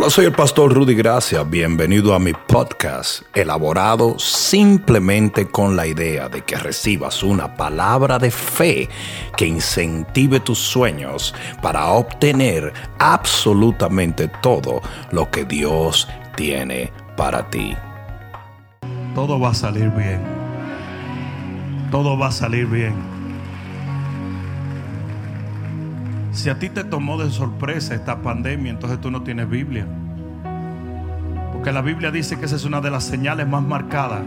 Hola, soy el pastor Rudy Gracia. Bienvenido a mi podcast, elaborado simplemente con la idea de que recibas una palabra de fe que incentive tus sueños para obtener absolutamente todo lo que Dios tiene para ti. Todo va a salir bien. Todo va a salir bien. Si a ti te tomó de sorpresa esta pandemia, entonces tú no tienes Biblia. Porque la Biblia dice que esa es una de las señales más marcadas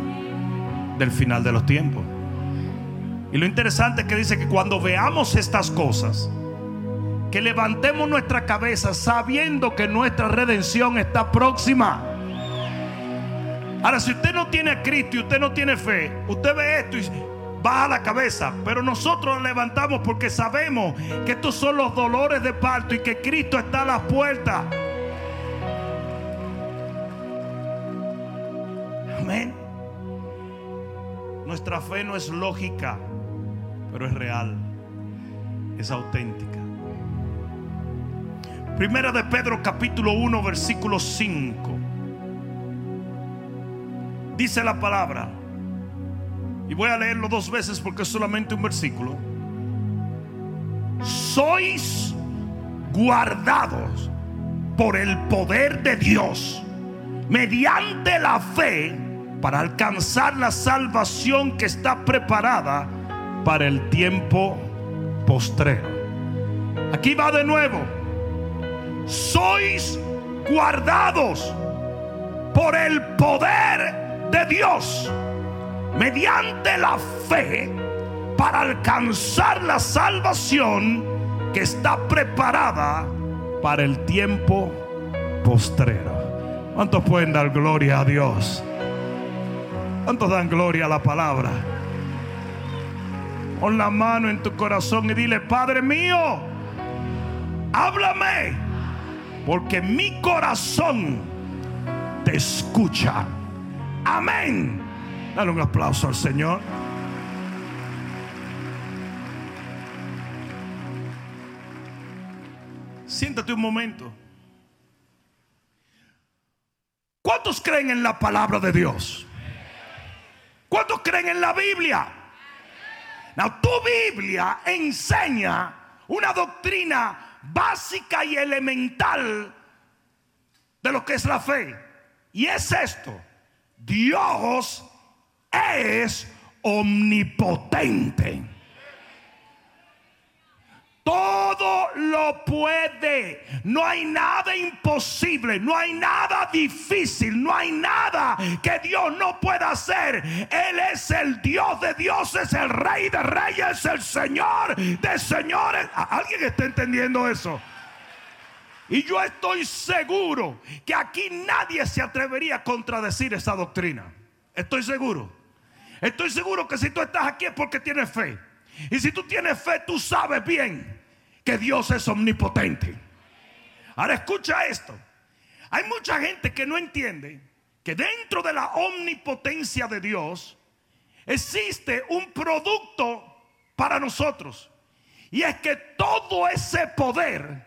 del final de los tiempos. Y lo interesante es que dice que cuando veamos estas cosas, que levantemos nuestra cabeza sabiendo que nuestra redención está próxima. Ahora, si usted no tiene a Cristo y usted no tiene fe, usted ve esto y baja la cabeza. Pero nosotros levantamos porque sabemos que estos son los dolores de parto y que Cristo está a la puerta. Amén. Nuestra fe no es lógica, pero es real. Es auténtica. Primera de Pedro capítulo 1 versículo 5. Dice la palabra. Y voy a leerlo dos veces porque es solamente un versículo. Sois guardados por el poder de Dios mediante la fe para alcanzar la salvación que está preparada para el tiempo postrero. Aquí va de nuevo. Sois guardados por el poder de Dios mediante la fe para alcanzar la salvación que está preparada para el tiempo postrero. ¿Cuántos pueden dar gloria a Dios? ¿Cuántos dan gloria a la palabra? Pon la mano en tu corazón y dile, Padre mío, háblame, porque mi corazón te escucha. Amén. Dale un aplauso al Señor. Siéntate un momento. ¿Cuántos creen en la palabra de Dios? ¿Cuántos creen en la Biblia? Tu Biblia enseña una doctrina básica y elemental de lo que es la fe. Y es esto. Dios es omnipotente. Todo lo puede. No hay nada imposible. No hay nada difícil. No hay nada que Dios no pueda hacer. Él es el Dios de dioses, el Rey de reyes, el Señor de señores. ¿Alguien está entendiendo eso? Y yo estoy seguro que aquí nadie se atrevería a contradecir esa doctrina. Estoy seguro. Estoy seguro que si tú estás aquí es porque tienes fe. Y si tú tienes fe, tú sabes bien que Dios es omnipotente. Ahora escucha esto. Hay mucha gente que no entiende que dentro de la omnipotencia de Dios existe un producto para nosotros. Y es que todo ese poder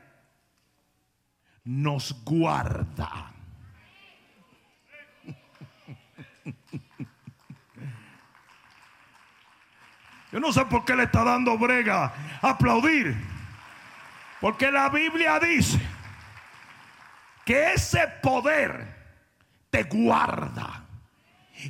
nos guarda. Yo no sé por qué le está dando brega aplaudir. Porque la Biblia dice que ese poder te guarda.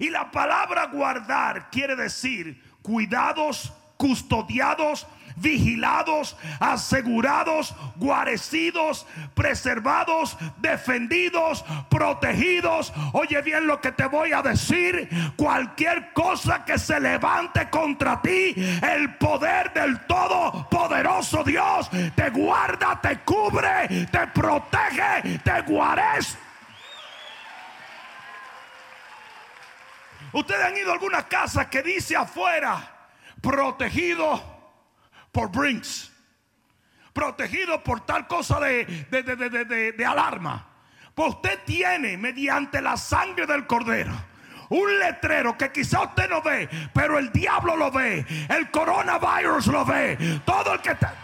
Y la palabra guardar quiere decir cuidados, custodiados, vigilados, asegurados, guarecidos, preservados, defendidos, protegidos. Oye bien lo que te voy a decir. Cualquier cosa que se levante contra ti, el poder del Todopoderoso Dios te guarda, te cubre, te protege, te guarece. Ustedes han ido a alguna casa que dice afuera, protegido por Brinks, protegido por tal cosa de, de, alarma. Pues usted tiene, mediante la sangre del cordero, un letrero que quizá usted no ve, pero el diablo lo ve, el coronavirus lo ve, todo el que está.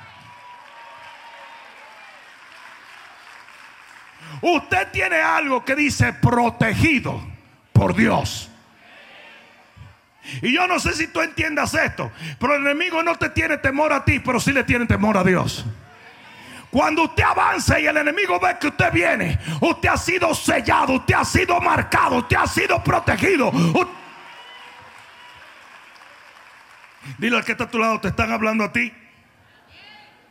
Usted tiene algo que dice protegido por Dios. Y yo no sé si tú entiendas esto, pero el enemigo no te tiene temor a ti, pero sí le tiene temor a Dios. Cuando usted avanza y el enemigo ve que usted viene, usted ha sido sellado, usted ha sido marcado, usted ha sido protegido. Dile al que está a tu lado, te están hablando a ti.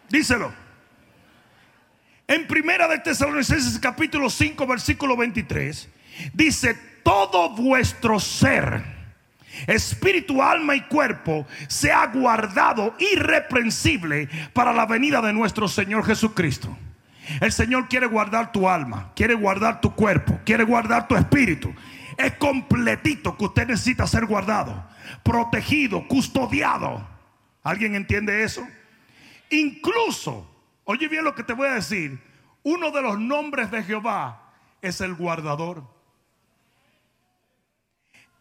Díselo. En Primera de Tesalonicenses capítulo 5 versículo 23 dice, todo vuestro ser, espíritu, alma y cuerpo se ha guardado irreprensible para la venida de nuestro Señor Jesucristo. El Señor quiere guardar tu alma, quiere guardar tu cuerpo, quiere guardar tu espíritu. Es completito que usted necesita ser guardado, protegido, custodiado. ¿Alguien entiende eso? Incluso, oye bien lo que te voy a decir, uno de los nombres de Jehová es el guardador.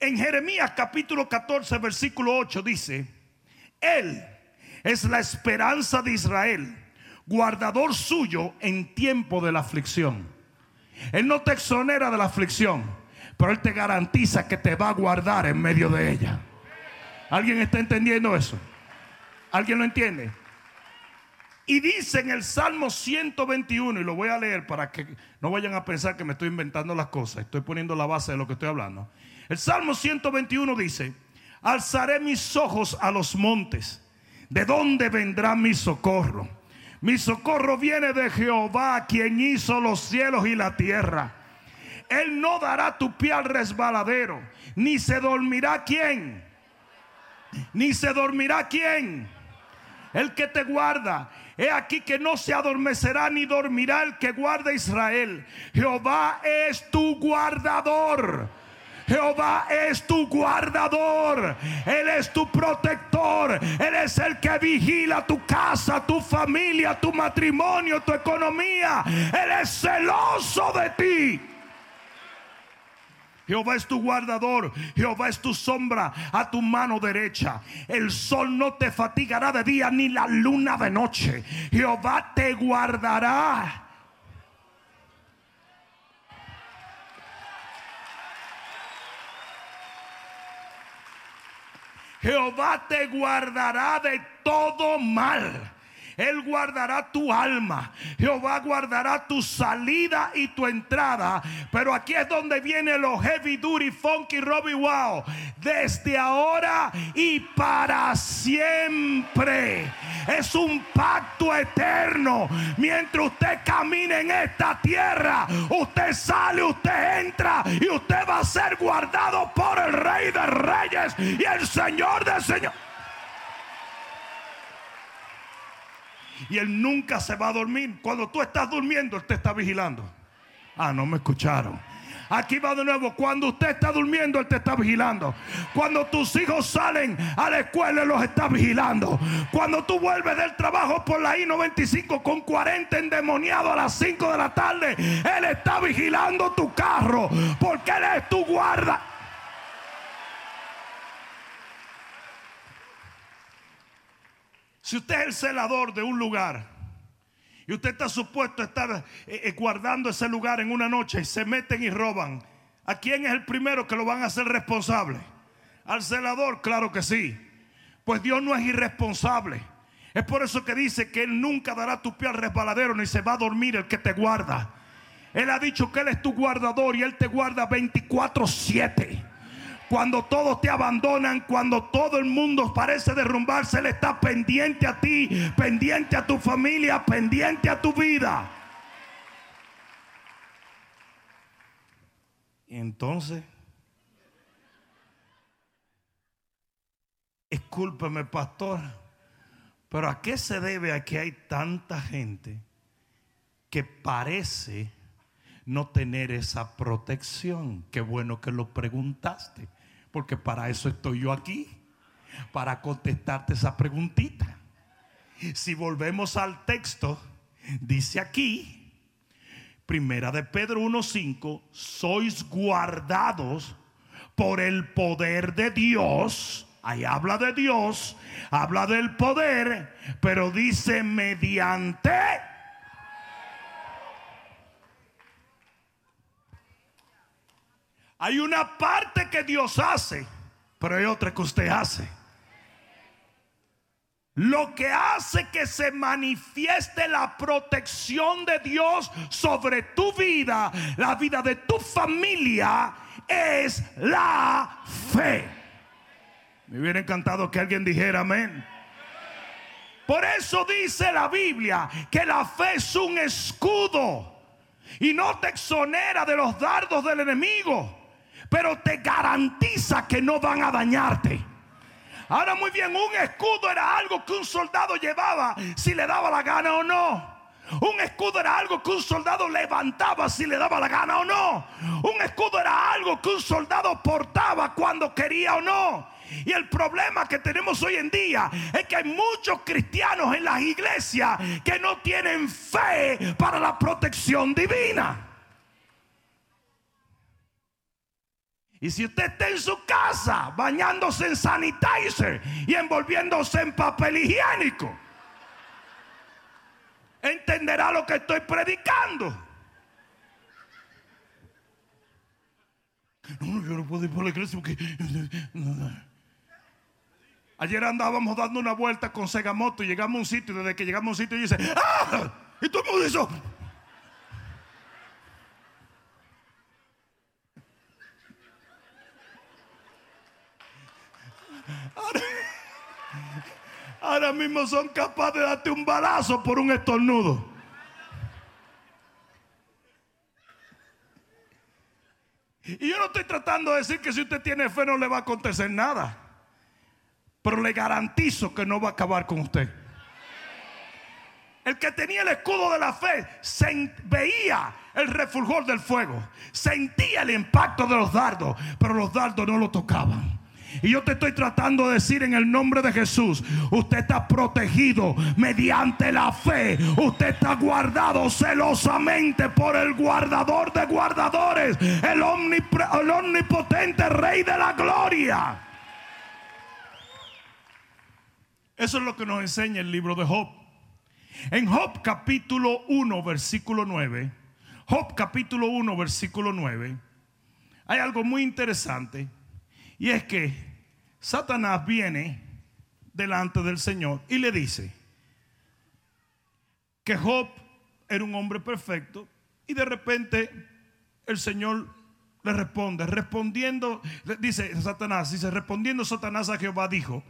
En Jeremías capítulo 14, versículo 8 dice, Él es la esperanza de Israel, guardador suyo en tiempo de la aflicción. Él no te exonera de la aflicción, pero Él te garantiza que te va a guardar en medio de ella. ¿Alguien está entendiendo eso? ¿Alguien lo entiende? Y dice en el Salmo 121, y lo voy a leer para que no vayan a pensar que me estoy inventando las cosas, estoy poniendo la base de lo que estoy hablando. El Salmo 121 dice, alzaré mis ojos a los montes. ¿De dónde vendrá mi socorro? Mi socorro viene de Jehová, quien hizo los cielos y la tierra. Él no dará tu pie al resbaladero, ni se dormirá quién. Ni se dormirá quién. El que te guarda. He aquí que no se adormecerá ni dormirá el que guarda Israel. Jehová es tu guardador. Jehová es tu guardador. Él es tu protector. Él es el que vigila tu casa, tu familia, tu matrimonio, tu economía. Él es celoso de ti. Jehová es tu guardador, Jehová es tu sombra a tu mano derecha. El sol no te fatigará de día ni la luna de noche. Jehová te guardará Jehová te guardará de todo mal. Él guardará tu alma. Jehová guardará tu salida y tu entrada. Pero aquí es donde viene los heavy duty, funky, Robbie Wow. Desde ahora y para siempre. Es un pacto eterno. Mientras usted camine en esta tierra, usted sale, usted entra y usted va a ser guardado por el Rey de Reyes y el Señor de Señor. Y Él nunca se va a dormir. Cuando tú estás durmiendo, Él te está vigilando. Ah, no me escucharon. Aquí va de nuevo. Cuando usted está durmiendo, Él te está vigilando. Cuando tus hijos salen a la escuela, Él los está vigilando. Cuando tú vuelves del trabajo por la I-95 con 40 endemoniados a las 5 de la tarde, Él está vigilando tu carro. Porque Él es tu guarda. Si usted es el celador de un lugar y usted está supuesto a estar eh, eh, guardando ese lugar en una noche y se meten y roban, ¿a quién es el primero que lo van a hacer responsable? ¿Al celador? Claro que sí. Pues Dios no es irresponsable. Es por eso que dice que Él nunca dará tu pie al resbaladero ni se va a dormir el que te guarda. Él ha dicho que Él es tu guardador y Él te guarda 24-7 cuando todos te abandonan, cuando todo el mundo parece derrumbarse, Él está pendiente a ti, pendiente a tu familia, pendiente a tu vida. Y entonces, escúlpeme pastor, pero ¿a qué se debe a que hay tanta gente que parece no tener esa protección? Qué bueno que lo preguntaste. Porque para eso estoy yo aquí. Para contestarte esa preguntita. Si volvemos al texto, dice aquí, primera de Pedro 1.5, sois guardados por el poder de Dios. Ahí habla de Dios, habla del poder, pero dice mediante Hay una parte que Dios hace, pero hay otra que usted hace. Lo que hace que se manifieste la protección de Dios sobre tu vida, la vida de tu familia, es la fe. Me hubiera encantado que alguien dijera amén. Por eso dice la Biblia que la fe es un escudo y no te exonera de los dardos del enemigo, pero te garantiza que no van a dañarte. Ahora muy bien, un escudo era algo que un soldado llevaba si le daba la gana o no. Un escudo era algo que un soldado levantaba si le daba la gana o no. Un escudo era algo que un soldado portaba cuando quería o no. Y el problema que tenemos hoy en día es que hay muchos cristianos en las iglesias que no tienen fe para la protección divina. Y si usted está en su casa bañándose en sanitizer y envolviéndose en papel higiénico, entenderá lo que estoy predicando. No, yo no puedo ir por la iglesia porque... Ayer andábamos dando una vuelta con Segamoto y llegamos a un sitio. Desde que llegamos a un sitio, y dice: ¡Ah! Y todo el mundo hizo. Ahora, mismo son capaces de darte un balazo por un estornudo. Y yo no estoy tratando de decir que si usted tiene fe no le va a acontecer nada. Pero le garantizo que no va a acabar con usted. El que tenía el escudo de la fe veía el refulgor del fuego, sentía el impacto de los dardos, pero los dardos no lo tocaban. Y yo te estoy tratando de decir en el nombre de Jesús, usted está protegido mediante la fe. Usted está guardado celosamente por el guardador de guardadores, el, omnipotente Rey de la Gloria. Eso es lo que nos enseña el libro de Job. En Job capítulo 1, versículo 9, Job capítulo 1, versículo 9, hay algo muy interesante y es que Satanás viene delante del Señor y le dice que Job era un hombre perfecto y de repente el Señor le responde, respondiendo, dice Satanás, dice, respondiendo Satanás a Jehová dijo,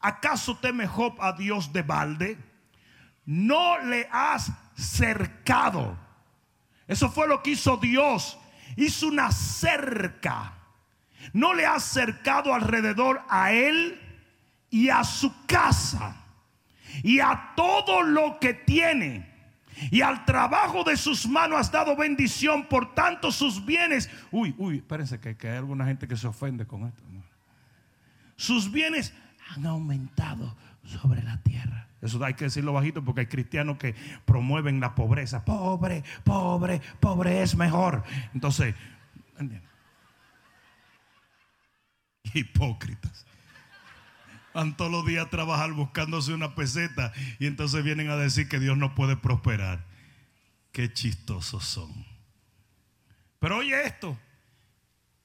¿acaso teme Job a Dios de balde? No le has cercado. Eso fue lo que hizo Dios. Hizo una cerca. No le has cercado alrededor a él y a su casa y a todo lo que tiene. Y al trabajo de sus manos has dado bendición, por tanto sus bienes. Uy, uy, espérense que, hay alguna gente que se ofende con esto. Sus bienes han aumentado sobre la tierra. Eso hay que decirlo bajito porque hay cristianos que promueven la pobreza. Pobre, pobre, pobre es mejor. Entonces, hipócritas. Van todos los días a trabajar buscándose una peseta y entonces vienen a decir que Dios no puede prosperar. Qué chistosos son. Pero oye esto,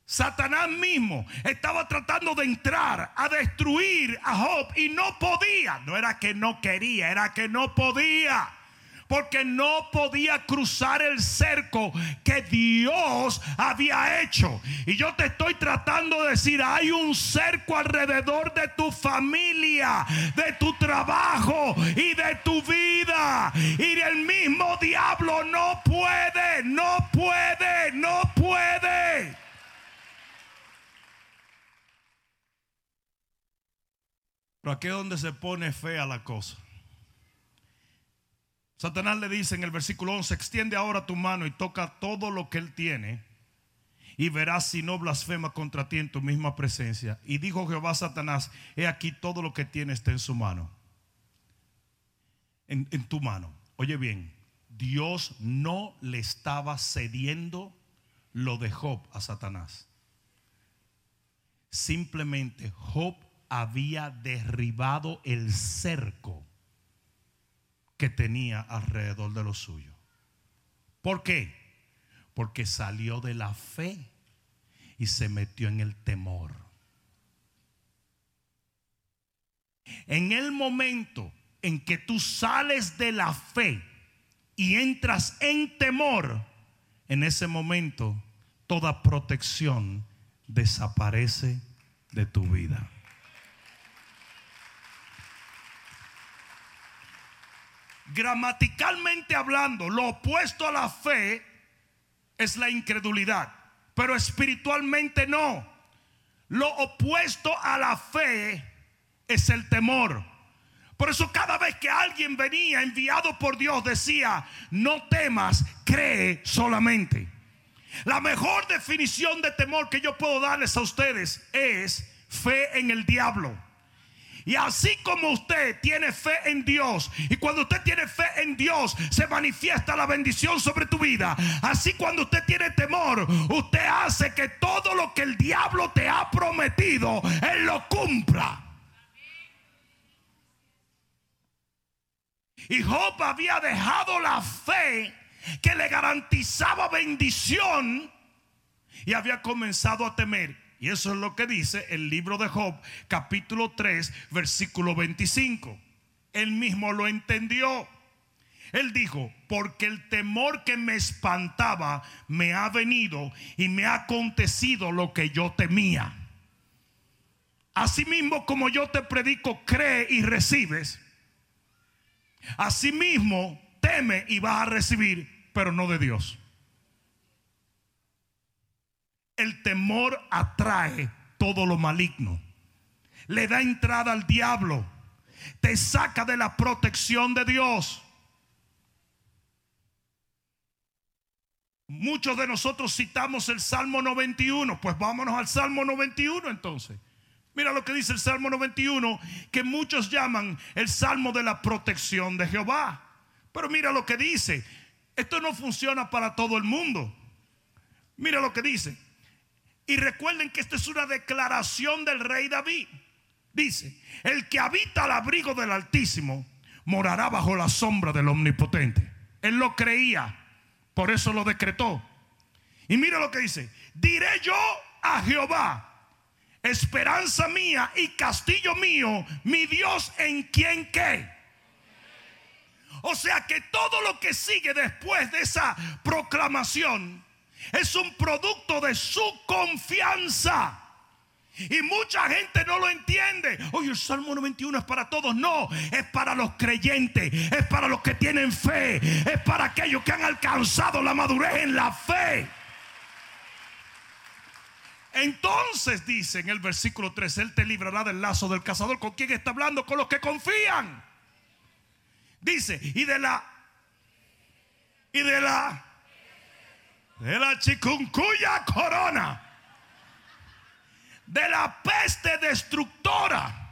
Satanás mismo estaba tratando de entrar a destruir a Job y no podía. No era que no quería, era que no podía. Porque no podía cruzar el cerco que Dios había hecho. Y yo te estoy tratando de decir, hay un cerco alrededor de tu familia, de tu trabajo y de tu vida. Y el mismo diablo no puede, no puede, no puede. Pero aquí es donde se pone fea la cosa. Satanás le dice en el versículo 11, extiende ahora tu mano y toca todo lo que él tiene y verás si no blasfema contra ti en tu misma presencia. Y dijo Jehová a Satanás, he aquí todo lo que tiene está en su mano. En, en tu mano. Oye bien, Dios no le estaba cediendo lo de Job a Satanás. Simplemente Job había derribado el cerco que tenía alrededor de lo suyo. ¿Por qué? Porque salió de la fe y se metió en el temor. En el momento en que tú sales de la fe y entras en temor, en ese momento toda protección desaparece de tu vida. Gramaticalmente hablando, lo opuesto a la fe es la incredulidad, pero espiritualmente no. Lo opuesto a la fe es el temor. Por eso cada vez que alguien venía enviado por Dios decía, no temas, cree solamente. La mejor definición de temor que yo puedo darles a ustedes es fe en el diablo. Y así como usted tiene fe en Dios, y cuando usted tiene fe en Dios, se manifiesta la bendición sobre tu vida. Así cuando usted tiene temor, usted hace que todo lo que el diablo te ha prometido, Él lo cumpla. Y Job había dejado la fe que le garantizaba bendición y había comenzado a temer. Y eso es lo que dice el libro de Job, capítulo 3, versículo 25. Él mismo lo entendió. Él dijo, porque el temor que me espantaba me ha venido y me ha acontecido lo que yo temía. Asimismo como yo te predico, cree y recibes. Asimismo, teme y vas a recibir, pero no de Dios. El temor atrae todo lo maligno. Le da entrada al diablo. Te saca de la protección de Dios. Muchos de nosotros citamos el Salmo 91. Pues vámonos al Salmo 91 entonces. Mira lo que dice el Salmo 91, que muchos llaman el Salmo de la protección de Jehová. Pero mira lo que dice. Esto no funciona para todo el mundo. Mira lo que dice. Y recuerden que esta es una declaración del rey David. Dice, el que habita al abrigo del Altísimo morará bajo la sombra del Omnipotente. Él lo creía, por eso lo decretó. Y mira lo que dice, diré yo a Jehová, esperanza mía y castillo mío, mi Dios en quien qué. O sea que todo lo que sigue después de esa proclamación es un producto de su confianza. Y mucha gente no lo entiende. Oye, el Salmo 91 es para todos. No, es para los creyentes, es para los que tienen fe, es para aquellos que han alcanzado la madurez en la fe. Entonces dice en el versículo 3, Él te librará del lazo del cazador. ¿Con quién está hablando? Con los que confían. Dice, y de la... Y de la de la chicuncuya corona, de la peste destructora.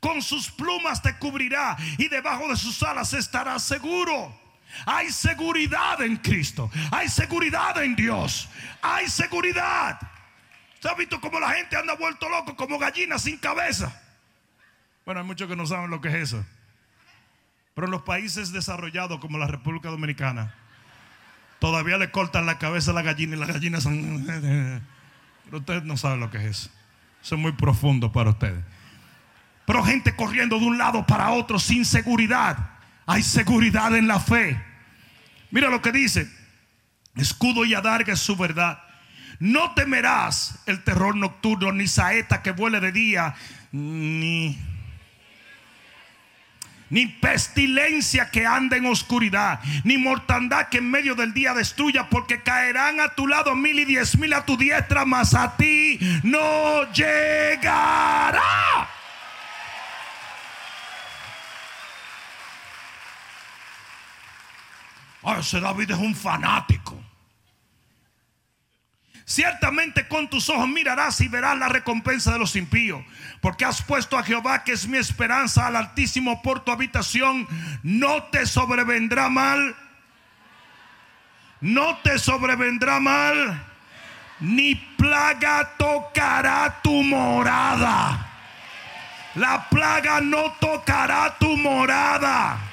Con sus plumas te cubrirá y debajo de sus alas estarás seguro. Hay seguridad en Cristo. Hay seguridad en Dios. Hay seguridad. ¿Se ha visto cómo la gente anda vuelto loco como gallina sin cabeza? Bueno, hay muchos que no saben lo que es eso. Pero en los países desarrollados como la República Dominicana, Todavía le cortan la cabeza a la gallina y las gallinas. Pero ustedes no saben lo que es eso. Eso es muy profundo para ustedes. Pero gente corriendo de un lado para otro sin seguridad. Hay seguridad en la fe. Mira lo que dice. Escudo y adarga es su verdad. No temerás el terror nocturno, ni saeta que vuele de día, ni ni pestilencia que anda en oscuridad, ni mortandad que en medio del día destruya, porque caerán a tu lado mil y diez mil a tu diestra, mas a ti no llegará. Oh, ese David es un fanático. Ciertamente con tus ojos mirarás y verás la recompensa de los impíos. Porque has puesto a Jehová, que es mi esperanza, al Altísimo por tu habitación. No te sobrevendrá mal. No te sobrevendrá mal. Ni plaga tocará tu morada. La plaga no tocará tu morada.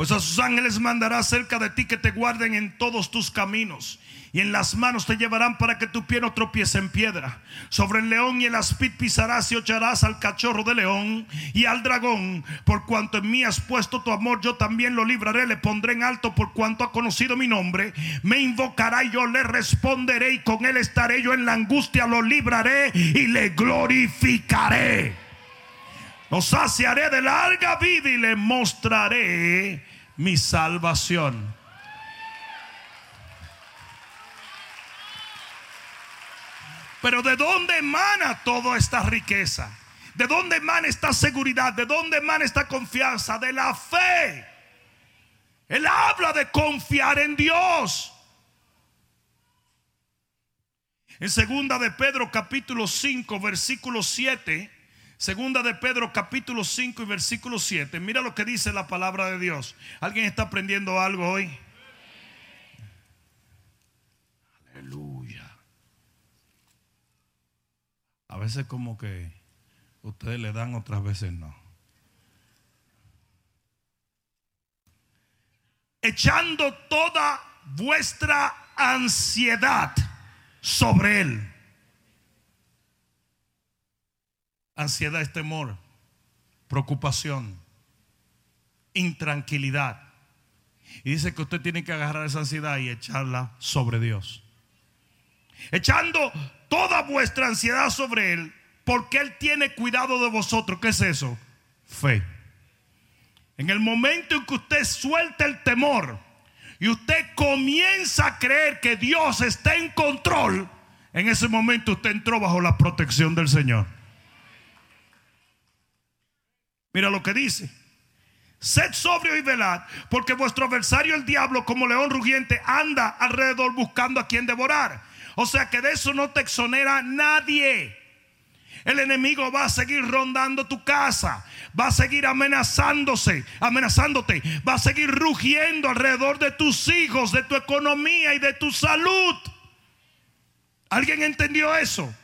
Pues a sus ángeles mandará cerca de ti que te guarden en todos tus caminos. Y en las manos te llevarán para que tu pie no tropiece en piedra. Sobre el león y el aspid pisarás y echarás al cachorro de león y al dragón. Por cuanto en mí has puesto tu amor, yo también lo libraré. Le pondré en alto por cuanto ha conocido mi nombre. Me invocará y yo le responderé. Y con él estaré yo en la angustia. Lo libraré y le glorificaré. Lo saciaré de larga vida y le mostraré mi salvación. Pero ¿de dónde emana toda esta riqueza? ¿De dónde emana esta seguridad? ¿De dónde emana esta confianza? De la fe. Él habla de confiar en Dios. En segunda de Pedro capítulo 5 versículo 7, segunda de Pedro capítulo 5 y versículo 7, mira lo que dice la palabra de Dios. ¿Alguien está aprendiendo algo hoy? Aleluya. A veces como que ustedes le dan, otras veces no. Echando toda vuestra ansiedad sobre Él. Ansiedad es temor, preocupación, intranquilidad. Y dice que usted tiene que agarrar esa ansiedad y echarla sobre Dios. Echando toda vuestra ansiedad sobre Él, porque Él tiene cuidado de vosotros. ¿Qué es eso? Fe. En el momento en que usted suelta el temor, y usted comienza a creer que Dios está en control, en ese momento usted entró bajo la protección del Señor. Mira lo que dice. Sed sobrio y velad, porque vuestro adversario el diablo, como león rugiente, anda alrededor buscando a quien devorar. O sea que de eso no te exonera nadie. El enemigo va a seguir rondando tu casa, va a seguir amenazándose, amenazándote, va a seguir rugiendo alrededor de tus hijos, de tu economía y de tu salud. ¿Alguien entendió eso?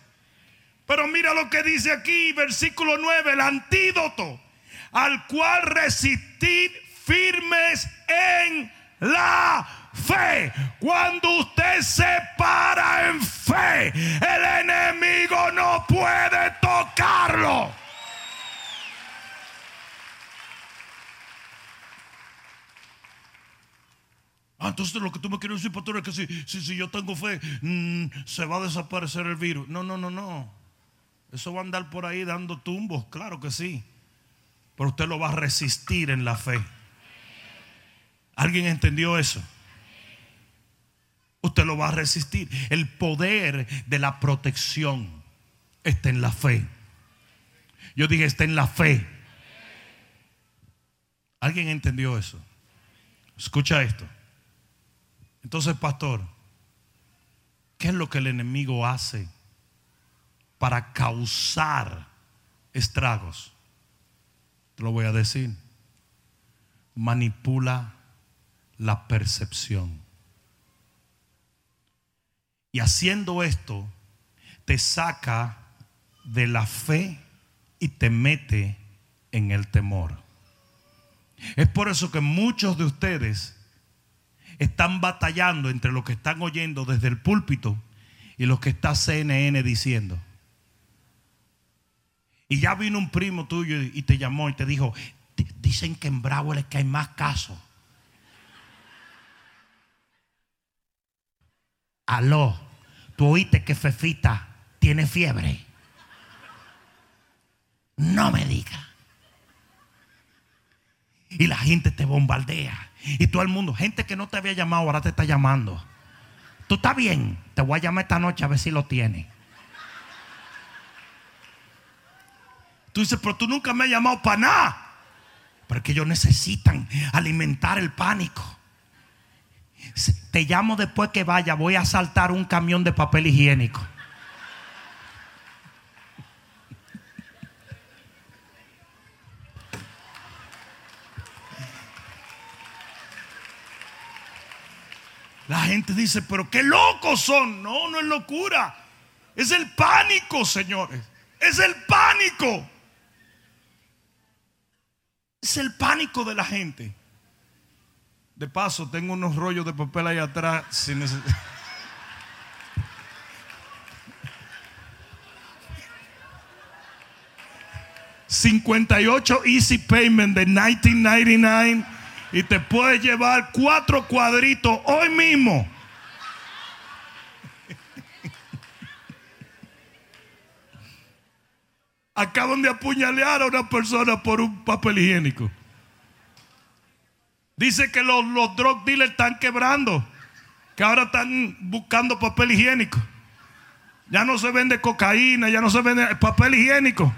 Pero mira lo que dice aquí, versículo 9, el antídoto al cual resistir firmes en la fe. Cuando usted se para en fe, el enemigo no puede tocarlo. Ah, entonces lo que tú me quieres decir, pastor, es que si, si, yo tengo fe, mm, se va a desaparecer el virus. No, no, no, no. Eso va a andar por ahí dando tumbos, claro que sí. Pero usted lo va a resistir en la fe. ¿Alguien entendió eso? Usted lo va a resistir. El poder de la protección está en la fe. Yo dije, está en la fe. ¿Alguien entendió eso? Escucha esto. Entonces, pastor, ¿qué es lo que el enemigo hace para causar estragos? Te lo voy a decir. Manipula la percepción. Y haciendo esto, te saca de la fe y te mete en el temor. Es por eso que muchos de ustedes están batallando entre lo que están oyendo desde el púlpito y lo que está CNN diciendo. Y ya vino un primo tuyo y te llamó y te dijo, dicen que en Bravo les hay más casos. Aló, tú oíste que Fefita tiene fiebre. No me diga. Y la gente te bombardea. Y todo el mundo, gente que no te había llamado, ahora te está llamando. Tú estás bien. Te voy a llamar esta noche a ver si lo tienes. Tú dices, pero tú nunca me has llamado para nada. Porque ellos necesitan alimentar el pánico. Te llamo después que vaya, voy a saltar un camión de papel higiénico. La gente dice, pero qué locos son. No, no es locura. Es el pánico, señores. Es el pánico. Es el pánico de la gente. De paso, tengo unos rollos de papel ahí atrás. Si neces- 58 Easy Payment de 1999 y te puedes llevar cuatro cuadritos hoy mismo. Acaban de apuñalear a una persona por un papel higiénico. Dice que los, los drug dealers están quebrando, que ahora están buscando papel higiénico. Ya no se vende cocaína, ya no se vende papel higiénico.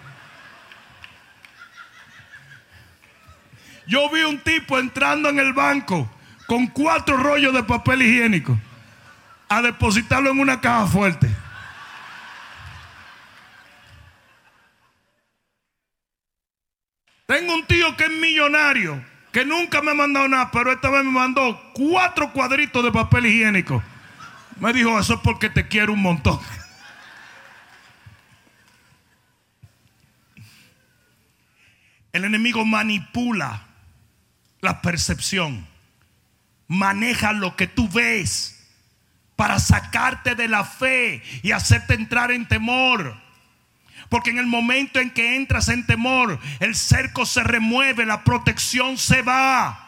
Yo vi un tipo entrando en el banco con cuatro rollos de papel higiénico a depositarlo en una caja fuerte. Tengo un tío que es millonario, que nunca me ha mandado nada, pero esta vez me mandó cuatro cuadritos de papel higiénico. Me dijo, eso es porque te quiero un montón. El enemigo manipula la percepción, maneja lo que tú ves para sacarte de la fe y hacerte entrar en temor. Porque en el momento en que entras en temor, el cerco se remueve, la protección se va.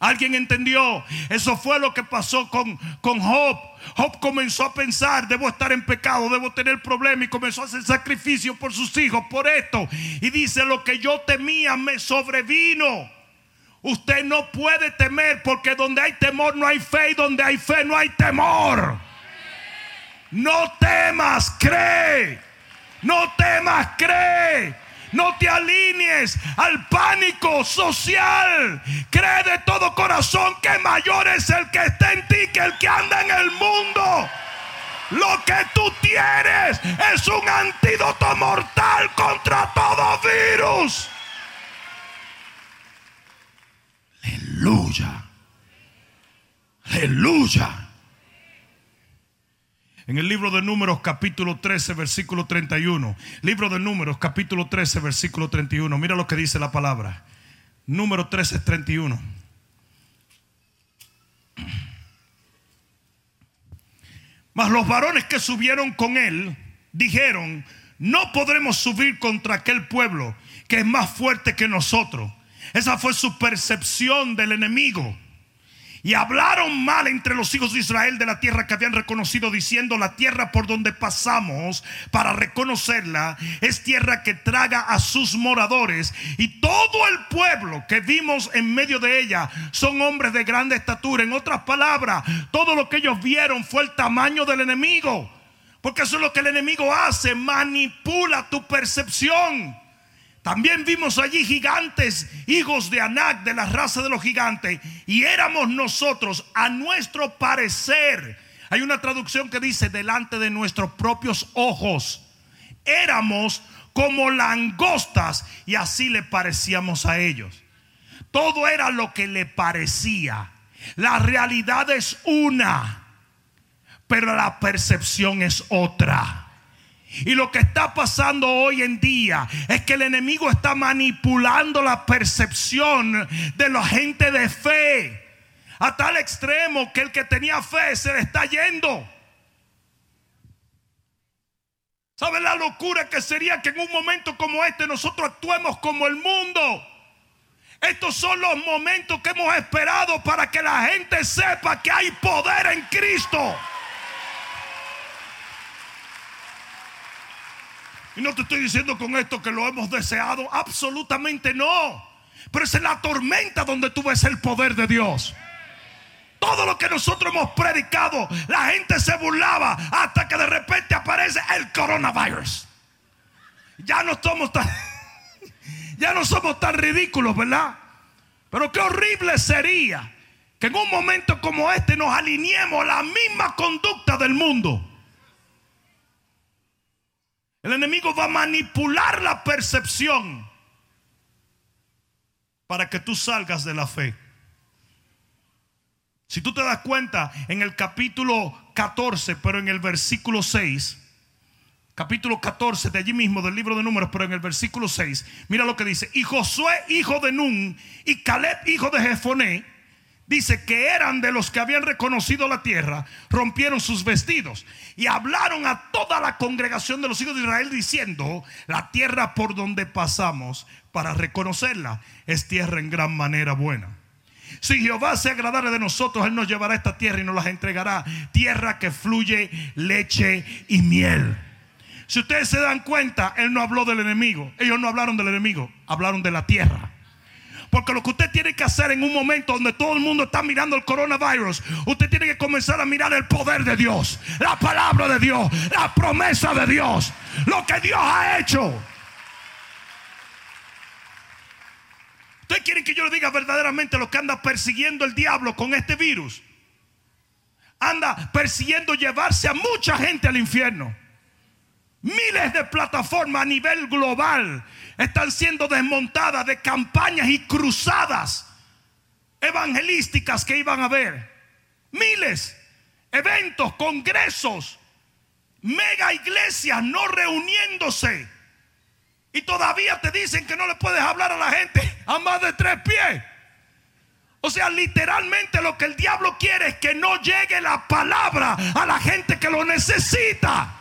¿Alguien entendió? Eso fue lo que pasó con, con Job. Job comenzó a pensar, debo estar en pecado, debo tener problemas y comenzó a hacer sacrificio por sus hijos, por esto. Y dice, lo que yo temía me sobrevino. Usted no puede temer porque donde hay temor no hay fe y donde hay fe no hay temor. No temas, cree. No temas, cree. No te alinees al pánico social. Cree de todo corazón que mayor es el que está en ti que el que anda en el mundo. Lo que tú tienes es un antídoto mortal contra todo virus. Aleluya. Aleluya. En el libro de Números capítulo 13 versículo 31. Libro de Números capítulo 13 versículo 31. Mira lo que dice la palabra. Número 13 31. Mas los varones que subieron con él dijeron, no podremos subir contra aquel pueblo que es más fuerte que nosotros. Esa fue su percepción del enemigo. Y hablaron mal entre los hijos de Israel de la tierra que habían reconocido, diciendo, la tierra por donde pasamos para reconocerla es tierra que traga a sus moradores. Y todo el pueblo que vimos en medio de ella son hombres de grande estatura. En otras palabras, todo lo que ellos vieron fue el tamaño del enemigo. Porque eso es lo que el enemigo hace, manipula tu percepción. También vimos allí gigantes, hijos de Anac, de la raza de los gigantes. Y éramos nosotros, a nuestro parecer. Hay una traducción que dice, delante de nuestros propios ojos. Éramos como langostas y así le parecíamos a ellos. Todo era lo que le parecía. La realidad es una, pero la percepción es otra. Y lo que está pasando hoy en día es que el enemigo está manipulando la percepción de la gente de fe a tal extremo que el que tenía fe se le está yendo. ¿Saben la locura que sería que en un momento como este nosotros actuemos como el mundo? Estos son los momentos que hemos esperado para que la gente sepa que hay poder en Cristo. Y no te estoy diciendo con esto que lo hemos deseado, absolutamente no. Pero es en la tormenta donde tú ves el poder de Dios. Todo lo que nosotros hemos predicado, la gente se burlaba hasta que de repente aparece el coronavirus. Ya no somos tan, ya no somos tan ridículos, ¿verdad? Pero qué horrible sería que en un momento como este nos alineemos a la misma conducta del mundo. El enemigo va a manipular la percepción para que tú salgas de la fe. Si tú te das cuenta, en el capítulo 14, pero en el versículo 6, capítulo 14 de allí mismo del libro de números, pero en el versículo 6, mira lo que dice, y Josué hijo de Nun y Caleb hijo de Jefoné dice que eran de los que habían reconocido la tierra, rompieron sus vestidos y hablaron a toda la congregación de los hijos de Israel diciendo, la tierra por donde pasamos para reconocerla es tierra en gran manera buena. Si Jehová se agradare de nosotros, Él nos llevará esta tierra y nos las entregará. Tierra que fluye leche y miel. Si ustedes se dan cuenta, Él no habló del enemigo. Ellos no hablaron del enemigo, hablaron de la tierra. Porque lo que usted tiene que hacer en un momento donde todo el mundo está mirando el coronavirus, usted tiene que comenzar a mirar el poder de Dios, la palabra de Dios, la promesa de Dios, lo que Dios ha hecho. ¿Ustedes quieren que yo le diga verdaderamente lo que anda persiguiendo el diablo con este virus? Anda persiguiendo llevarse a mucha gente al infierno. Miles de plataformas a nivel global están siendo desmontadas de campañas y cruzadas evangelísticas que iban a haber. Miles, eventos, congresos, mega iglesias no reuniéndose. Y todavía te dicen que no le puedes hablar a la gente a más de tres pies. O sea, literalmente lo que el diablo quiere es que no llegue la palabra a la gente que lo necesita.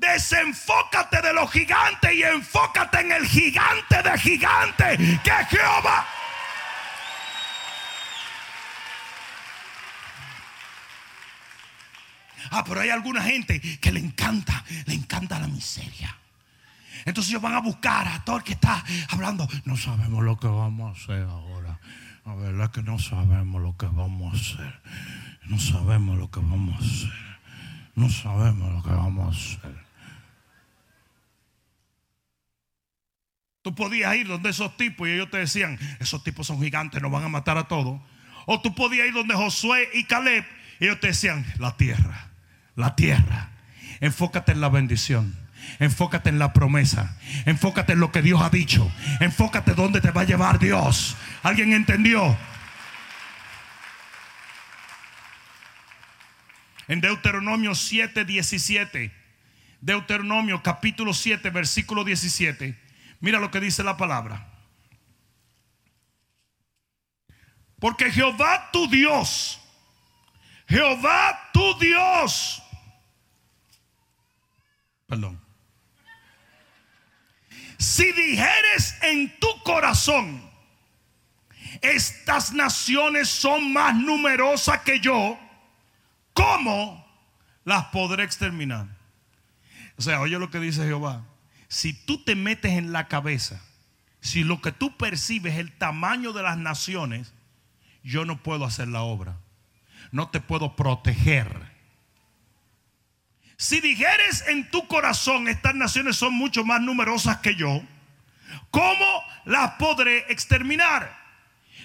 Desenfócate de los gigantes y enfócate en el gigante de gigantes que es Jehová. Ah, pero hay alguna gente que le encanta, le encanta la miseria. Entonces ellos van a buscar a todo el que está hablando. No sabemos lo que vamos a hacer ahora. La verdad que no sabemos lo que vamos a hacer. No sabemos lo que vamos a hacer. No sabemos lo que vamos a hacer. Tú podías ir donde esos tipos y ellos te decían, esos tipos son gigantes, nos van a matar a todos. O tú podías ir donde Josué y Caleb y ellos te decían, la tierra, la tierra. Enfócate en la bendición. Enfócate en la promesa. Enfócate en lo que Dios ha dicho. Enfócate dónde te va a llevar Dios. ¿Alguien entendió? En Deuteronomio 7, 17. Deuteronomio capítulo 7, versículo 17 Mira lo que dice la palabra. Porque Jehová tu Dios, Jehová tu Dios, perdón, si dijeres en tu corazón, estas naciones son más numerosas que yo, ¿cómo las podré exterminar? O sea, oye lo que dice Jehová si tú te metes en la cabeza, si lo que tú percibes es el tamaño de las naciones, yo no puedo hacer la obra. No te puedo proteger. Si dijeres en tu corazón, estas naciones son mucho más numerosas que yo, ¿cómo las podré exterminar?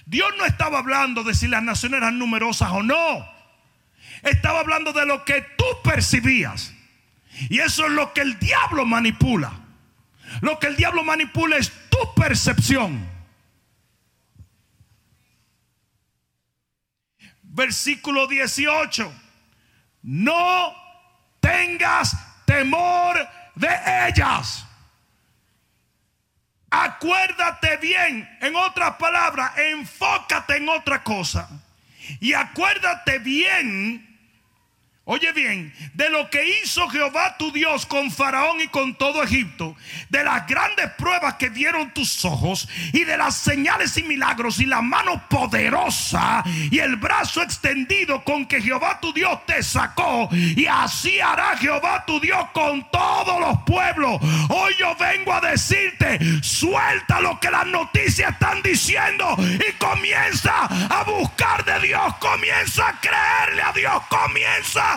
Dios no estaba hablando de si las naciones eran numerosas o no. Estaba hablando de lo que tú percibías. Y eso es lo que el diablo manipula. Lo que el diablo manipula es tu percepción. Versículo 18. No tengas temor de ellas. Acuérdate bien, en otras palabras, enfócate en otra cosa. Y acuérdate bien Oye bien, de lo que hizo Jehová tu Dios con Faraón y con todo Egipto, de las grandes pruebas que dieron tus ojos y de las señales y milagros y la mano poderosa y el brazo extendido con que Jehová tu Dios te sacó. Y así hará Jehová tu Dios con todos los pueblos. Hoy yo vengo a decirte, suelta lo que las noticias están diciendo y comienza a buscar de Dios, comienza a creerle a Dios, comienza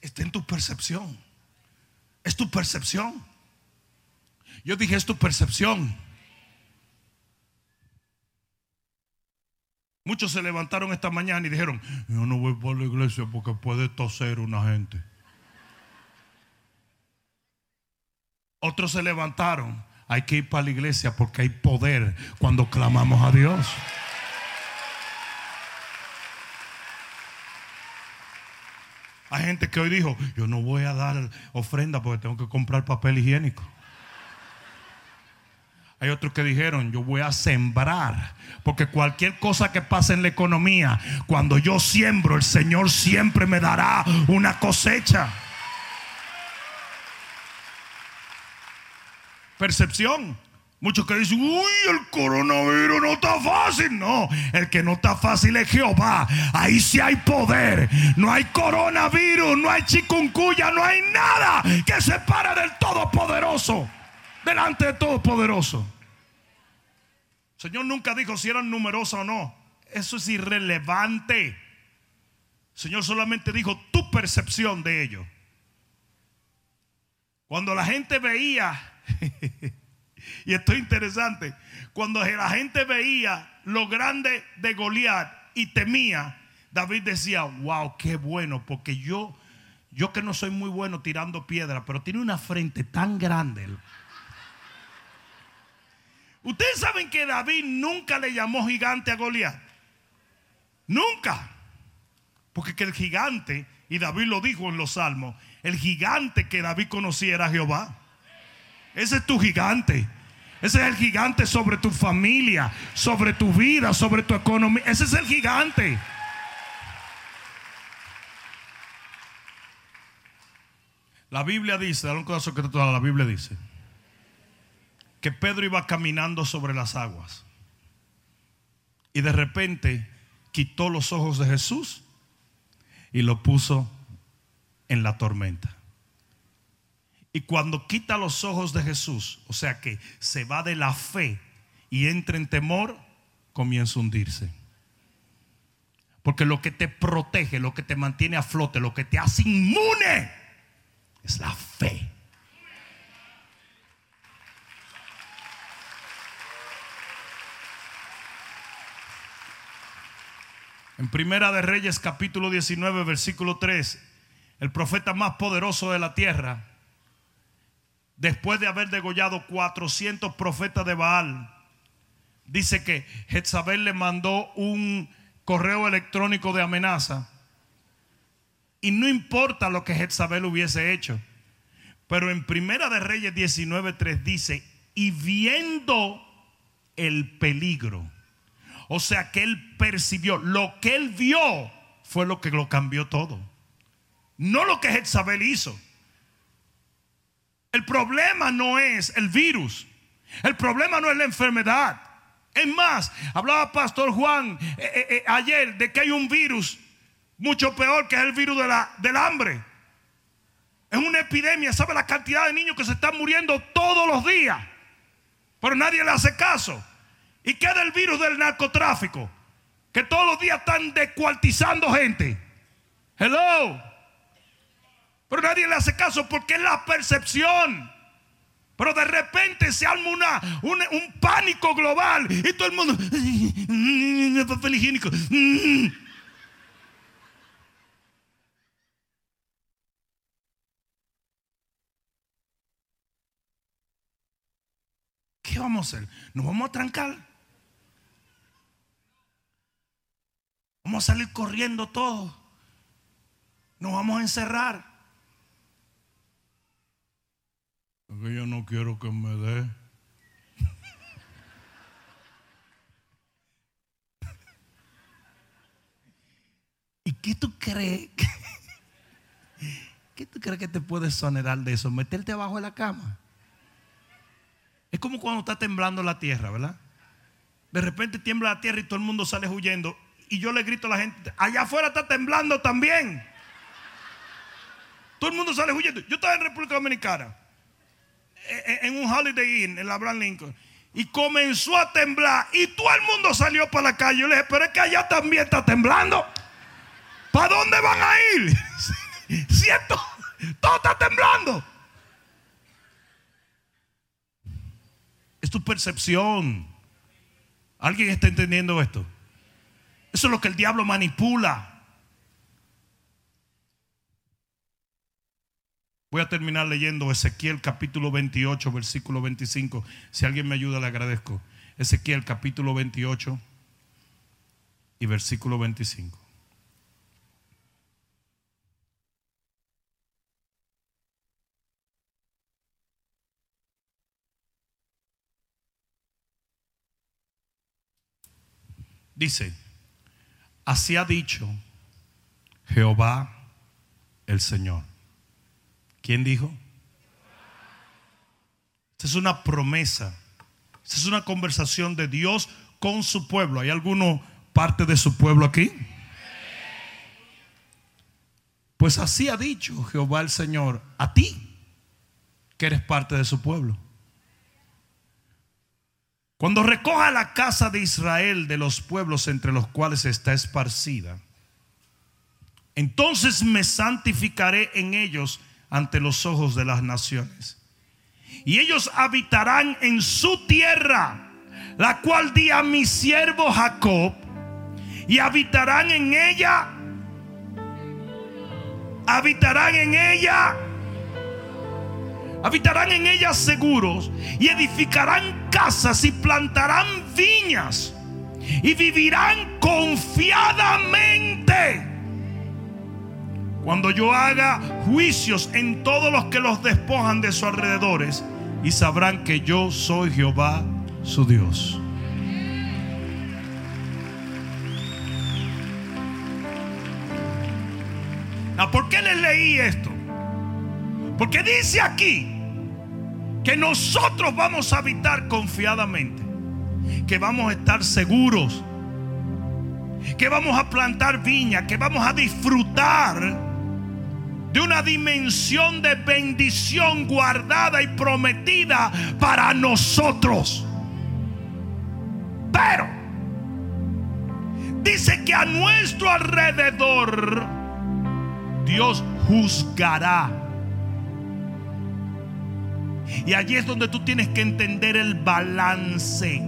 Está en tu percepción. Es tu percepción. Yo dije, es tu percepción. Muchos se levantaron esta mañana y dijeron, yo no voy por la iglesia porque puede toser una gente. Otros se levantaron hay que ir para la iglesia porque hay poder cuando clamamos a Dios. Hay gente que hoy dijo, yo no voy a dar ofrenda porque tengo que comprar papel higiénico. Hay otros que dijeron, yo voy a sembrar, porque cualquier cosa que pase en la economía, cuando yo siembro, el Señor siempre me dará una cosecha. Percepción. Muchos que dicen, uy, el coronavirus no está fácil. No, el que no está fácil es Jehová. Ahí sí hay poder. No hay coronavirus, no hay chikungunya, no hay nada que se para del Todopoderoso. Delante del Todopoderoso. El Señor nunca dijo si eran numerosos o no. Eso es irrelevante. El Señor solamente dijo tu percepción de ellos. Cuando la gente veía Y esto es interesante. Cuando la gente veía lo grande de Goliat y temía, David decía, wow, qué bueno, porque yo, yo que no soy muy bueno tirando piedra, pero tiene una frente tan grande. Ustedes saben que David nunca le llamó gigante a Goliat. Nunca. Porque que el gigante, y David lo dijo en los salmos, el gigante que David conocía era Jehová. Ese es tu gigante. Ese es el gigante sobre tu familia, sobre tu vida, sobre tu economía. Ese es el gigante. La Biblia dice, un caso que la Biblia dice, que Pedro iba caminando sobre las aguas y de repente quitó los ojos de Jesús y lo puso en la tormenta. Y cuando quita los ojos de Jesús, o sea que se va de la fe y entra en temor, comienza a hundirse. Porque lo que te protege, lo que te mantiene a flote, lo que te hace inmune, es la fe. En Primera de Reyes capítulo 19 versículo 3, el profeta más poderoso de la tierra después de haber degollado 400 profetas de Baal, dice que Jezabel le mandó un correo electrónico de amenaza. Y no importa lo que Jezabel hubiese hecho. Pero en Primera de Reyes 19:3 dice, "Y viendo el peligro." O sea, que él percibió, lo que él vio fue lo que lo cambió todo. No lo que Jezabel hizo. El problema no es el virus. El problema no es la enfermedad. Es más, hablaba Pastor Juan eh, eh, eh, ayer de que hay un virus mucho peor que es el virus de la, del hambre. Es una epidemia. ¿Sabe la cantidad de niños que se están muriendo todos los días? Pero nadie le hace caso. ¿Y qué del virus del narcotráfico? Que todos los días están descuartizando gente. Hello. Pero nadie le hace caso porque es la percepción. Pero de repente se arma una, un pánico global y todo el mundo, papel higiénico. ¿Qué vamos a hacer? ¿Nos vamos a trancar? Vamos a salir corriendo todos. Nos vamos a encerrar. Porque yo no quiero que me dé. ¿Y qué tú crees? ¿Qué tú crees que te puede sonerar de eso? Meterte abajo de la cama. Es como cuando está temblando la tierra, ¿verdad? De repente tiembla la tierra y todo el mundo sale huyendo. Y yo le grito a la gente, allá afuera está temblando también. Todo el mundo sale huyendo. Yo estaba en República Dominicana en un Holiday Inn en Abraham Lincoln. Y comenzó a temblar. Y todo el mundo salió para la calle. Yo le dije, pero es que allá también está temblando. ¿Para dónde van a ir? ¿Cierto? Todo está temblando. Es tu percepción. ¿Alguien está entendiendo esto? Eso es lo que el diablo manipula. Voy a terminar leyendo Ezequiel capítulo 28, versículo 25. Si alguien me ayuda, le agradezco. Ezequiel capítulo 28 y versículo 25. Dice, así ha dicho Jehová el Señor ¿Quién dijo? Esta es una promesa. Esta es una conversación de Dios con su pueblo. ¿Hay alguno parte de su pueblo aquí? Pues así ha dicho Jehová el Señor a ti, que eres parte de su pueblo. Cuando recoja la casa de Israel de los pueblos entre los cuales está esparcida, entonces me santificaré en ellos ante los ojos de las naciones. Y ellos habitarán en su tierra, la cual di a mi siervo Jacob, y habitarán en ella, habitarán en ella habitarán en ellas seguros y edificarán casas y plantarán viñas y vivirán confiadamente. Cuando yo haga juicios en todos los que los despojan de sus alrededores y sabrán que yo soy Jehová su Dios. ¿Por qué les leí esto? Porque dice aquí que nosotros vamos a habitar confiadamente, que vamos a estar seguros, que vamos a plantar viña, que vamos a disfrutar de una dimensión de bendición guardada y prometida para nosotros. Pero dice que a nuestro alrededor Dios juzgará y allí es donde tú tienes que entender el balance.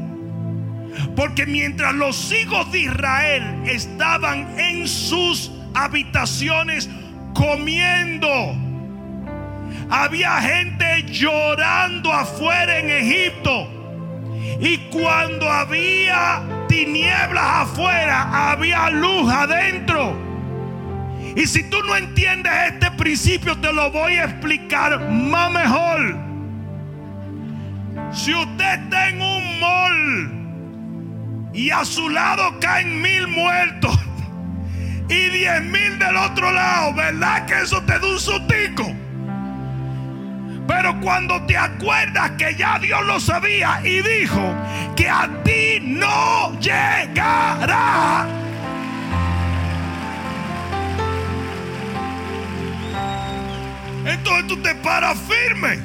Porque mientras los hijos de Israel estaban en sus habitaciones comiendo, había gente llorando afuera en Egipto. Y cuando había tinieblas afuera, había luz adentro. Y si tú no entiendes este principio, te lo voy a explicar más mejor. Si usted está en un mall y a su lado caen mil muertos y diez mil del otro lado, ¿verdad que eso te da un sustico? Pero cuando te acuerdas que ya Dios lo sabía y dijo que a ti no llegará. Entonces tú te paras firme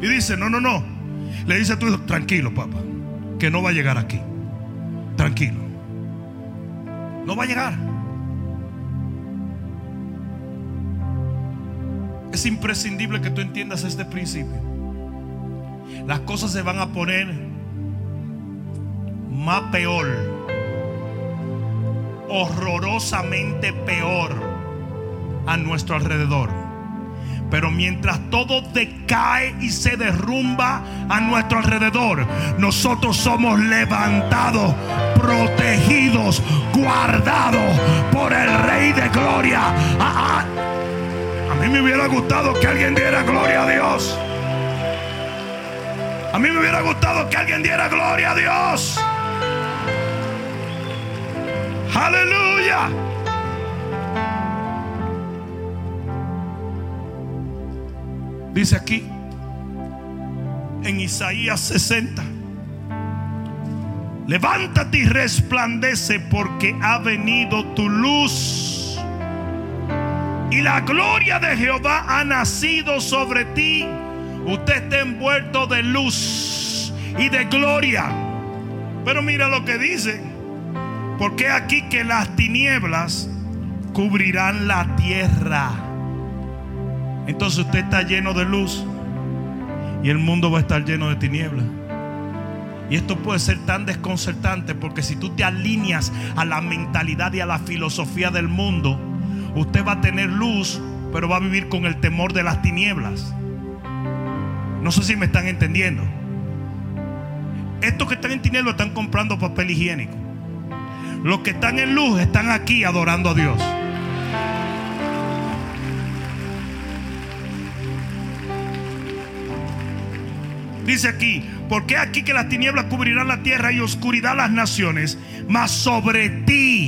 y dices, no, no, no, le dice a tu hijo, tranquilo, papá, que no va a llegar aquí. Tranquilo. No va a llegar. Es imprescindible que tú entiendas este principio. Las cosas se van a poner más peor. Horrorosamente peor a nuestro alrededor pero mientras todo decae y se derrumba a nuestro alrededor, nosotros somos levantados, protegidos, guardados por el Rey de Gloria. Ah, ah. Mí me hubiera gustado que alguien diera gloria a Dios. A mí me hubiera gustado que alguien diera gloria a Dios. Aleluya. Dice aquí en Isaías 60. Levántate y resplandece porque ha venido tu luz. Y la gloria de Jehová ha nacido sobre ti. Usted está envuelto de luz y de gloria. Pero mira lo que dice. Porque aquí que las tinieblas cubrirán la tierra entonces usted está lleno de luz y el mundo va a estar lleno de tinieblas. Y esto puede ser tan desconcertante porque si tú te alineas a la mentalidad y a la filosofía del mundo, usted va a tener luz, pero va a vivir con el temor de las tinieblas. No sé si me están entendiendo. Estos que están en tinieblas están comprando papel higiénico. Los que están en luz están aquí adorando a Dios. Dice aquí, porque aquí que las tinieblas cubrirán la tierra y oscuridad las naciones, mas sobre ti,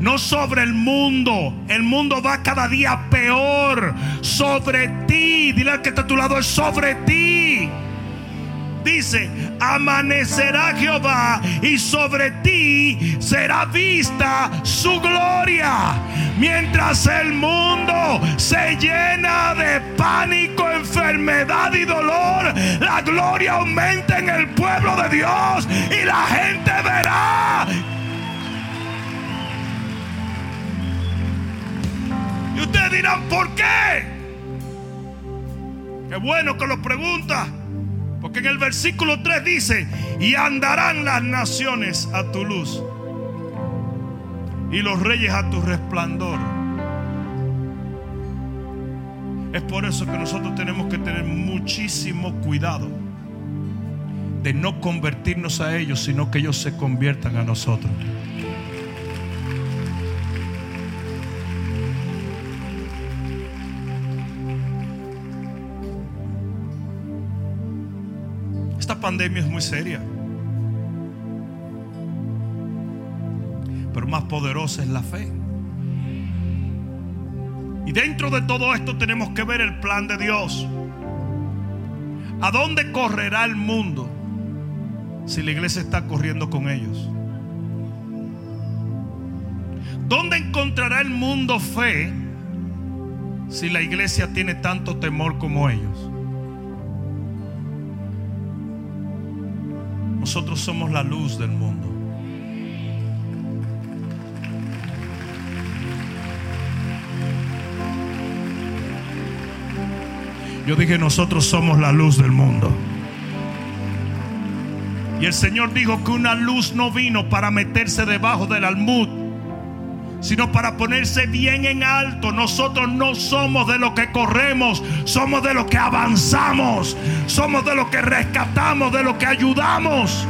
no sobre el mundo. El mundo va cada día peor. Sobre ti, dile al que está a tu lado, es sobre ti. Dice, amanecerá Jehová y sobre ti será vista su gloria. Mientras el mundo se llena de pánico, enfermedad y dolor, la gloria aumenta en el pueblo de Dios y la gente verá. Y ustedes dirán, ¿por qué? Qué bueno que lo pregunta. Porque en el versículo 3 dice, y andarán las naciones a tu luz y los reyes a tu resplandor. Es por eso que nosotros tenemos que tener muchísimo cuidado de no convertirnos a ellos, sino que ellos se conviertan a nosotros. Pandemia es muy seria. Pero más poderosa es la fe. Y dentro de todo esto tenemos que ver el plan de Dios. ¿A dónde correrá el mundo si la iglesia está corriendo con ellos? ¿Dónde encontrará el mundo fe si la iglesia tiene tanto temor como ellos? Nosotros somos la luz del mundo. Yo dije, nosotros somos la luz del mundo. Y el Señor dijo que una luz no vino para meterse debajo del almud, sino para ponerse bien en alto. Nosotros no somos de los que corremos, somos de los que avanzamos, somos de los que rescatamos, de los que ayudamos.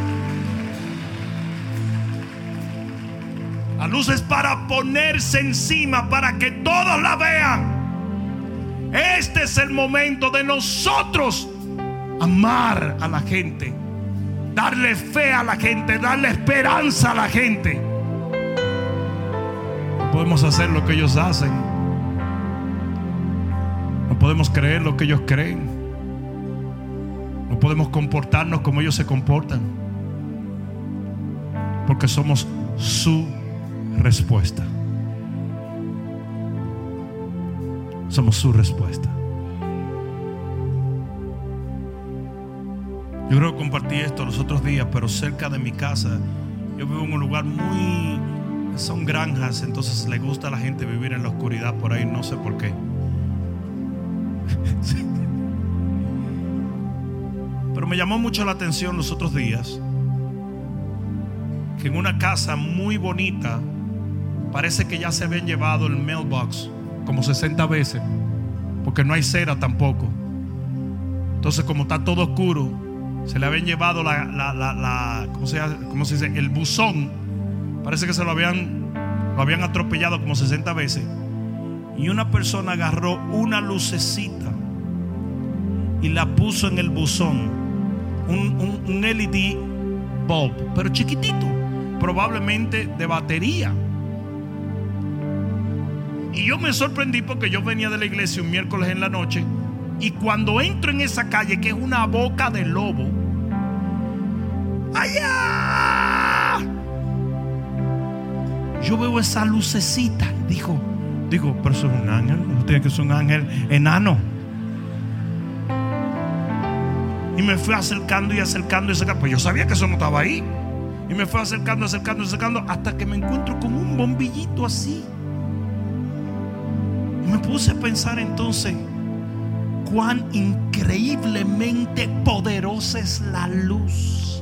La luz es para ponerse encima, para que todos la vean. Este es el momento de nosotros amar a la gente, darle fe a la gente, darle esperanza a la gente. Podemos hacer lo que ellos hacen. No podemos creer lo que ellos creen. No podemos comportarnos como ellos se comportan. Porque somos su respuesta. somos su respuesta. Yo creo que compartí esto los otros días, pero cerca de mi casa, yo vivo en un lugar muy... Son granjas, entonces le gusta a la gente vivir en la oscuridad por ahí, no sé por qué. Pero me llamó mucho la atención los otros días que en una casa muy bonita parece que ya se habían llevado el mailbox como 60 veces, porque no hay cera tampoco. Entonces, como está todo oscuro, se le habían llevado la, la, ¿cómo, se, ¿cómo, se, dice? El buzón. Parece que se lo habían, lo habían atropellado como 60 veces. Y una persona agarró una lucecita y la puso en el buzón. Un, un LED bulb, pero chiquitito, probablemente de batería. Y yo me sorprendí porque yo venía de la iglesia un miércoles en la noche. Y cuando entro en esa calle, que es una boca de lobo, allá, yo veo esa lucecita. Dijo, digo, pero eso es un ángel. Tiene que ser un ángel enano. Y me fui acercando y acercando y acercando. Pues yo sabía que eso no estaba ahí. Y me fui acercando, acercando, acercando. Hasta que me encuentro con un bombillito así me puse a pensar entonces cuán increíblemente poderosa es la luz.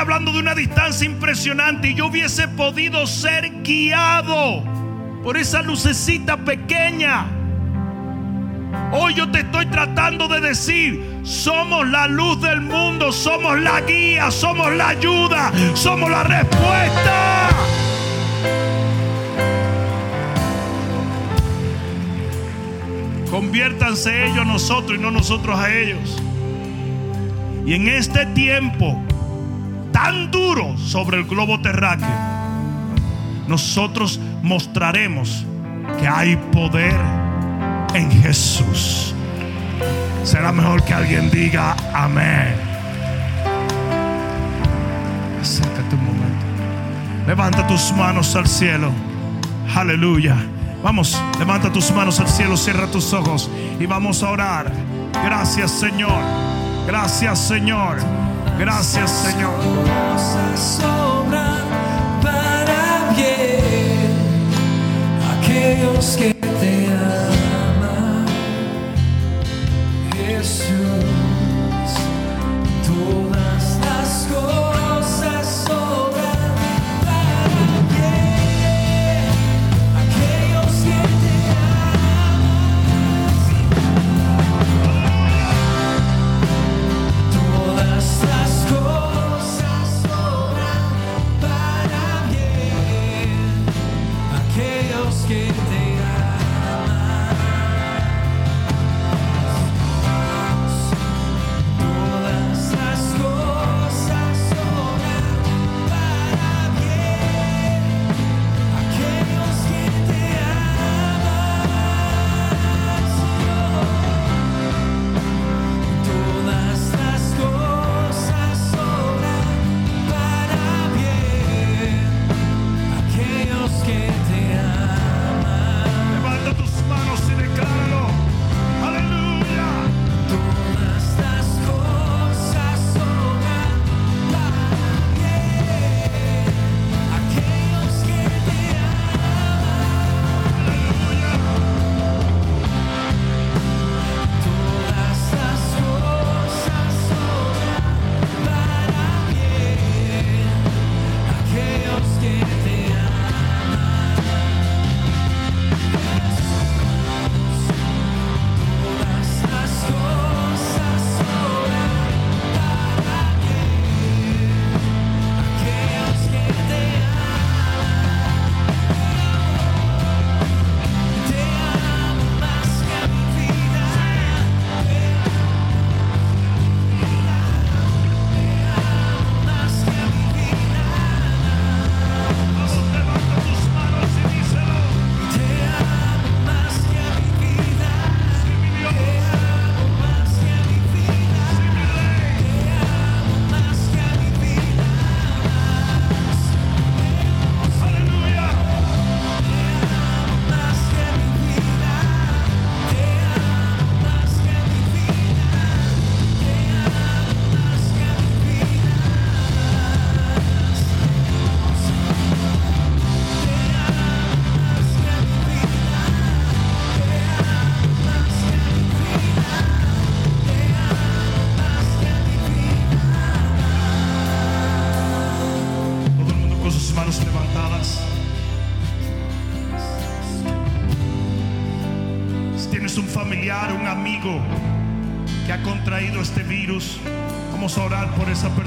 hablando de una distancia impresionante y yo hubiese podido ser guiado por esa lucecita pequeña. Hoy yo te estoy tratando de decir, somos la luz del mundo, somos la guía, somos la ayuda, somos la respuesta. Conviértanse ellos a nosotros y no nosotros a ellos. Y en este tiempo tan duro sobre el globo terráqueo, nosotros mostraremos que hay poder en Jesús. Será mejor que alguien diga amén. Acércate un momento. Levanta tus manos al cielo. Aleluya. Vamos, levanta tus manos al cielo, cierra tus ojos y vamos a orar. Gracias Señor. Gracias Señor. Gracias Señor. para bien aquellos que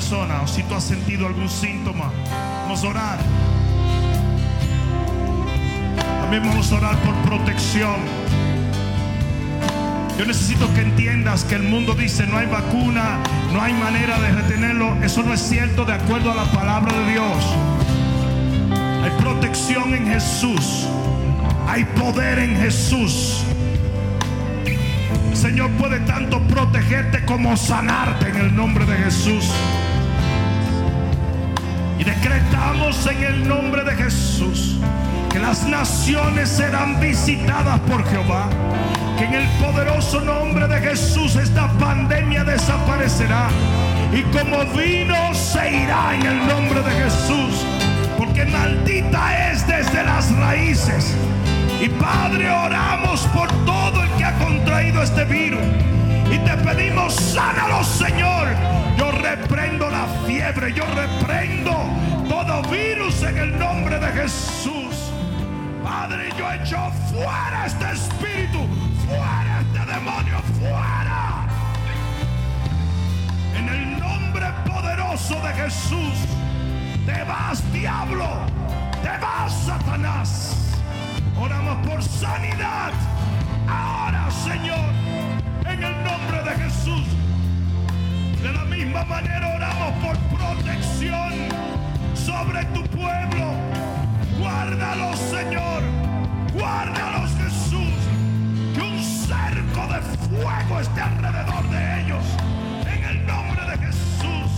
persona. O si tú has sentido algún síntoma, vamos a orar. También vamos a orar por protección. Yo necesito que entiendas que el mundo dice no hay vacuna, no hay manera de retenerlo. Eso no es cierto de acuerdo a la palabra de Dios. Hay protección en Jesús. Hay poder en Jesús. El Señor puede tanto protegerte como sanarte en el nombre de Jesús. Y decretamos en el nombre de Jesús que las naciones serán visitadas por Jehová. Que en el poderoso nombre de Jesús esta pandemia desaparecerá. Y como vino se irá en el nombre de Jesús. Porque maldita es desde las raíces. Y Padre, oramos por todo el que ha contraído este virus. Y te pedimos, sánalo, Señor. Reprendo la fiebre, yo reprendo todo virus en el nombre de Jesús. Padre, yo echo fuera este espíritu, fuera este demonio, fuera. En el nombre poderoso de Jesús, te vas, diablo, te vas, Satanás. Oramos por sanidad, Ahora, Señor, en el nombre de Jesús. De la misma manera oramos por protección sobre tu pueblo. Guárdalos, Señor. Guárdalos, Jesús. Que un cerco de fuego esté alrededor de ellos. En el nombre de Jesús.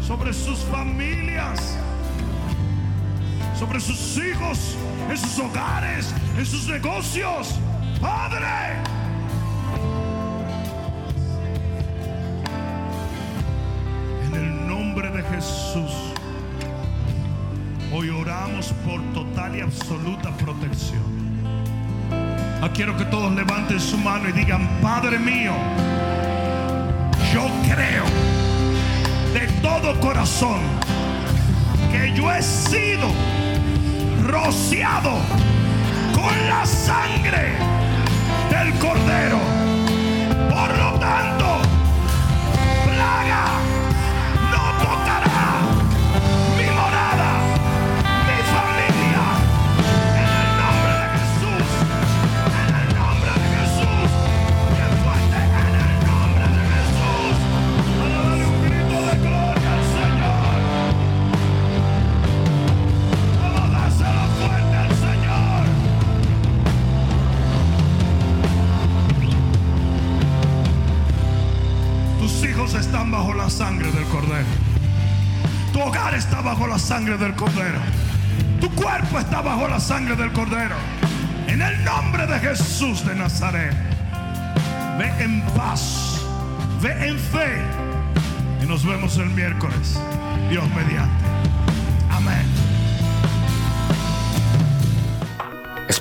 Sobre sus familias. Sobre sus hijos. En sus hogares. En sus negocios. Padre. Jesús. Hoy oramos por total y absoluta protección. Ah, quiero que todos levanten su mano y digan, Padre mío, yo creo de todo corazón que yo he sido rociado con la sangre del cordero. Por lo tanto, sangre del Cordero. Tu cuerpo está bajo la sangre del Cordero. En el nombre de Jesús de Nazaret. Ve en paz. Ve en fe. Y nos vemos el miércoles. Dios mediante.